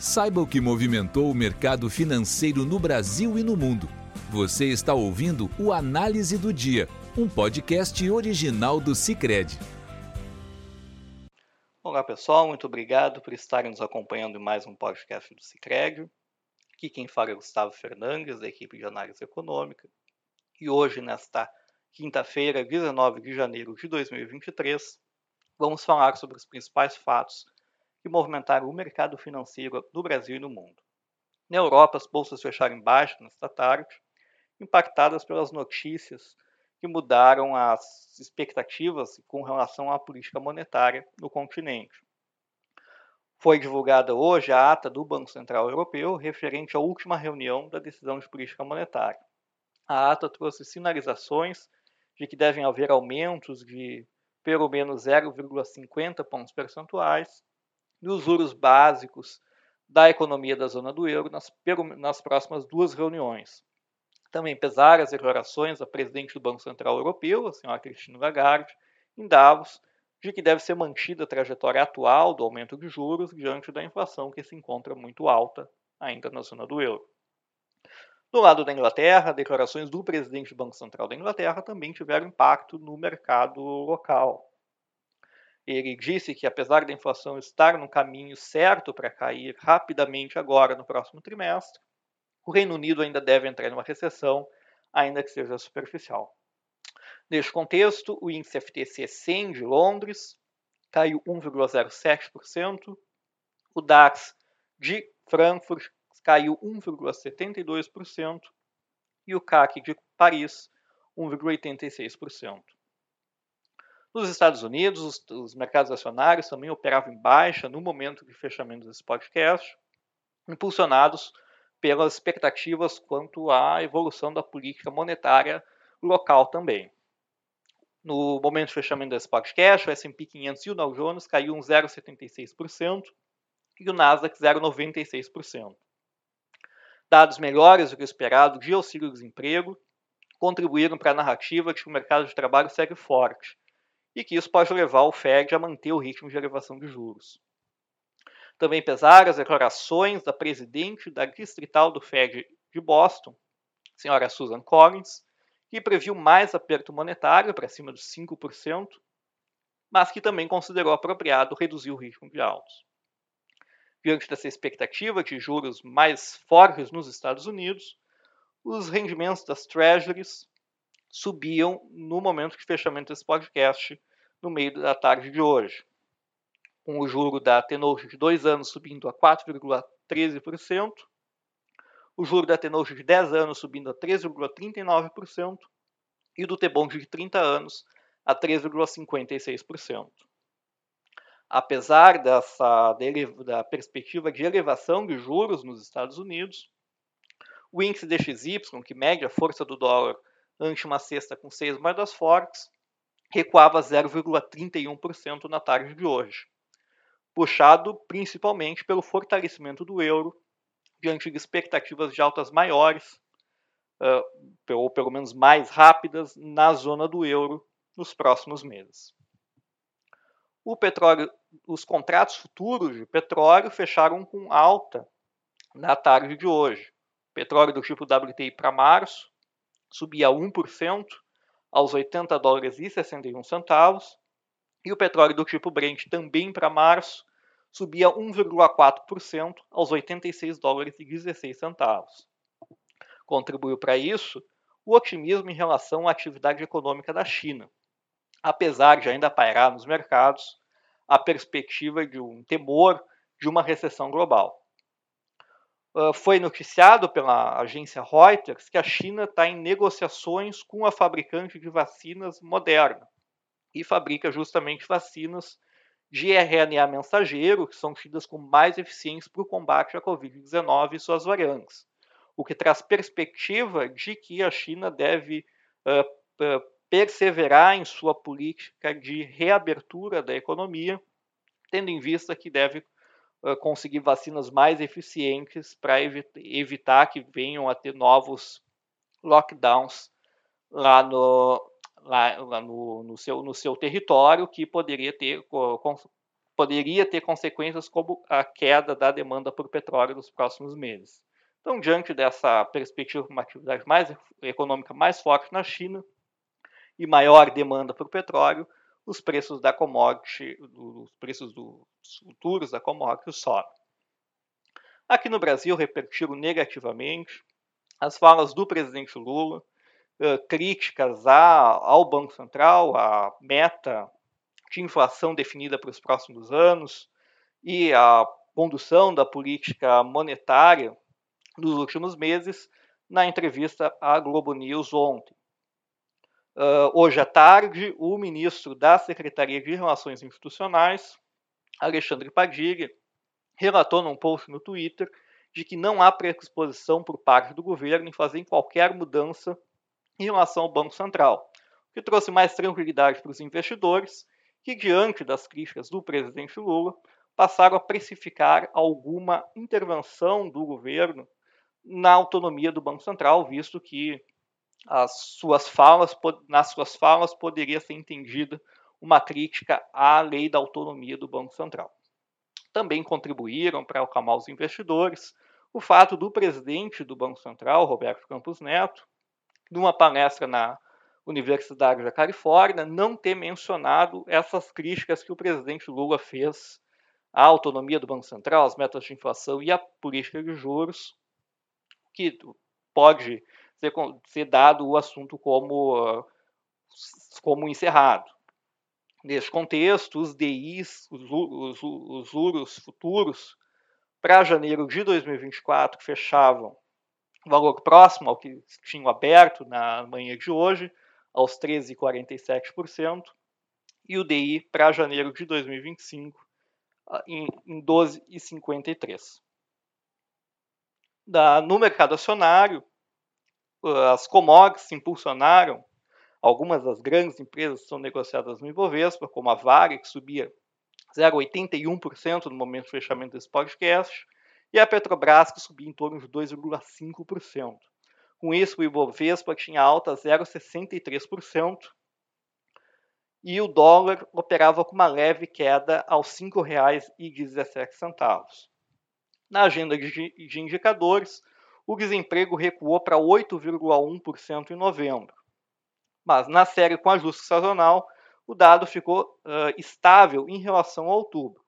Saiba o que movimentou o mercado financeiro no Brasil e no mundo. Você está ouvindo o Análise do Dia, um podcast original do Cicred. Olá pessoal, muito obrigado por estarem nos acompanhando em mais um podcast do Cicred. Aqui quem fala é Gustavo Fernandes, da equipe de análise econômica. E hoje, nesta quinta-feira, 19 de janeiro de 2023, vamos falar sobre os principais fatos que movimentaram o mercado financeiro do Brasil e no mundo. Na Europa, as bolsas fecharam em baixa nesta tarde, impactadas pelas notícias que mudaram as expectativas com relação à política monetária no continente. Foi divulgada hoje a ata do Banco Central Europeu referente à última reunião da decisão de política monetária. A ata trouxe sinalizações de que devem haver aumentos de pelo menos 0,50 pontos percentuais nos juros básicos da economia da zona do euro nas, nas próximas duas reuniões. Também pesaram as declarações da presidente do Banco Central Europeu, a senhora Christine Lagarde, em Davos, de que deve ser mantida a trajetória atual do aumento de juros diante da inflação que se encontra muito alta ainda na zona do euro. Do lado da Inglaterra, declarações do presidente do Banco Central da Inglaterra também tiveram impacto no mercado local. Ele disse que, apesar da inflação estar no caminho certo para cair rapidamente agora no próximo trimestre, o Reino Unido ainda deve entrar em uma recessão, ainda que seja superficial. Neste contexto, o índice FTSE 100 de Londres caiu 1,07%, o DAX de Frankfurt caiu 1,72% e o CAC de Paris 1,86%. Nos Estados Unidos, os, os, mercados acionários também operavam em baixa no momento de fechamento desse podcast, impulsionados pelas expectativas quanto à evolução da política monetária local também. No momento de fechamento desse podcast, o S&P 500 e o Dow Jones caíram 0,76% e o Nasdaq 0,96%. Dados melhores do que o esperado de auxílio-desemprego contribuíram para a narrativa de que o mercado de trabalho segue forte, e que isso pode levar o Fed a manter o ritmo de elevação de juros. Também pesaram as declarações da presidente da distrital do Fed de Boston, senhora Susan Collins, que previu mais aperto monetário para cima dos 5%, mas que também considerou apropriado reduzir o ritmo de altos. Diante dessa expectativa de juros mais fortes nos Estados Unidos, os rendimentos das treasuries subiam no momento de fechamento desse podcast, no meio da tarde de hoje. Com o juro da Tenoch de 2 anos subindo a 4,13%, o juro da Tenoch de 10 anos subindo a 3,39% e do T-Bond de 30 anos a 3,56%. Apesar dessa da perspectiva de elevação de juros nos Estados Unidos, o índice DXY, que mede a força do dólar ante uma cesta com seis moedas fortes, recuava 0,31% na tarde de hoje, puxado principalmente pelo fortalecimento do euro diante de expectativas de altas maiores, ou pelo menos mais rápidas, na zona do euro nos próximos meses. Petróleo, os contratos futuros de petróleo fecharam com alta na tarde de hoje. Petróleo do tipo WTI para março subia 1% aos 80 dólares e 61 centavos, e o petróleo do tipo Brent também para março subia 1,4% aos 86 dólares e 16 centavos. Contribuiu para isso o otimismo em relação à atividade econômica da China, apesar de ainda pairar nos mercados a perspectiva de um temor de uma recessão global foi noticiado pela agência Reuters que a China está em negociações com a fabricante de vacinas Moderna e fabrica justamente vacinas de RNA mensageiro, que são tidas como mais eficientes para o combate à Covid-19 e suas variantes, o que traz perspectiva de que a China deve uh, uh, perseverar em sua política de reabertura da economia, tendo em vista que deve conseguir vacinas mais eficientes para evi evitar que venham a ter novos lockdowns lá no, lá, lá no, no, seu, no seu território, que poderia ter, poderia ter consequências como a queda da demanda por petróleo nos próximos meses. Então, diante dessa perspectiva de uma atividade mais econômica mais forte na China e maior demanda por petróleo, os preços da commodity, os preços dos futuros da commodity sobem. Aqui no Brasil repercutiram negativamente as falas do presidente Lula, uh, críticas ao Banco Central, a meta de inflação definida para os próximos anos e a condução da política monetária nos últimos meses, na entrevista à Globo News ontem. Uh, hoje à tarde, o ministro da Secretaria de Relações Institucionais, Alexandre Padilha, relatou num post no Twitter de que não há predisposição por parte do governo em fazer qualquer mudança em relação ao Banco Central, o que trouxe mais tranquilidade para os investidores que, diante das críticas do presidente Lula, passaram a precificar alguma intervenção do governo na autonomia do Banco Central, visto que as suas falas, nas suas falas poderia ser entendida uma crítica à lei da autonomia do Banco Central. Também contribuíram para acalmar os investidores o fato do presidente do Banco Central, Roberto Campos Neto, numa palestra na Universidade da Califórnia, não ter mencionado essas críticas que o presidente Lula fez à autonomia do Banco Central, às metas de inflação e à política de juros, que pode ser, ser dado o assunto como, como encerrado. Neste contexto, os DIs, os, os, os juros futuros, para janeiro de 2024, que fechavam valor próximo ao que tinham aberto na manhã de hoje, aos 13,47%, e o DI para janeiro de 2025 em, em 12,53%. no mercado acionário, as commodities impulsionaram Algumas das grandes empresas são negociadas no Ibovespa, como a Vale, que subia 0,81% no momento do fechamento desse podcast, e a Petrobras, que subia em torno de 2,5%. Com isso, o Ibovespa tinha alta 0,63%, e o dólar operava com uma leve queda aos R$ 5,17. Na agenda de indicadores, o desemprego recuou para 8,1% em novembro mas na série com ajuste sazonal, o dado ficou uh, estável em relação a outubro.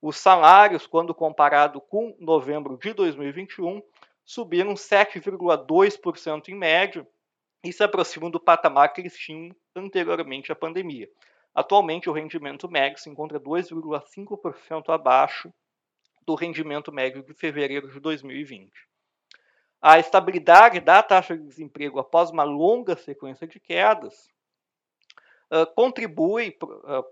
Os salários, quando comparado com novembro de 2021, subiram 7,2% em média e se aproximam do patamar que eles tinham anteriormente à pandemia. Atualmente, o rendimento médio se encontra 2,5% abaixo do rendimento médio de fevereiro de 2020 a estabilidade da taxa de desemprego após uma longa sequência de quedas uh, contribui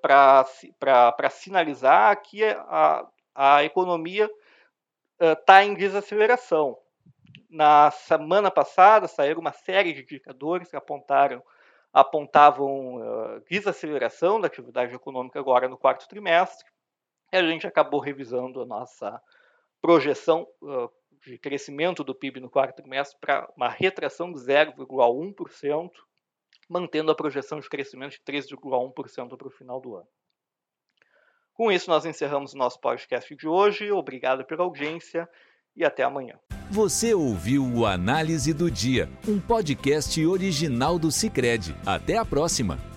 para sinalizar que a, a economia está uh, em desaceleração. Na semana passada saíram uma série de indicadores que apontaram, apontavam desaceleração da atividade econômica agora no quarto trimestre, e a gente acabou revisando a nossa projeção de crescimento do PIB no quarto trimestre para uma retração de 0,1%, mantendo a projeção de crescimento de 3,1% para o final do ano. Com isso, nós encerramos o nosso podcast de hoje. Obrigado pela audiência e até amanhã. Você ouviu o Análise do Dia, um podcast original do Cicred. Até a próxima!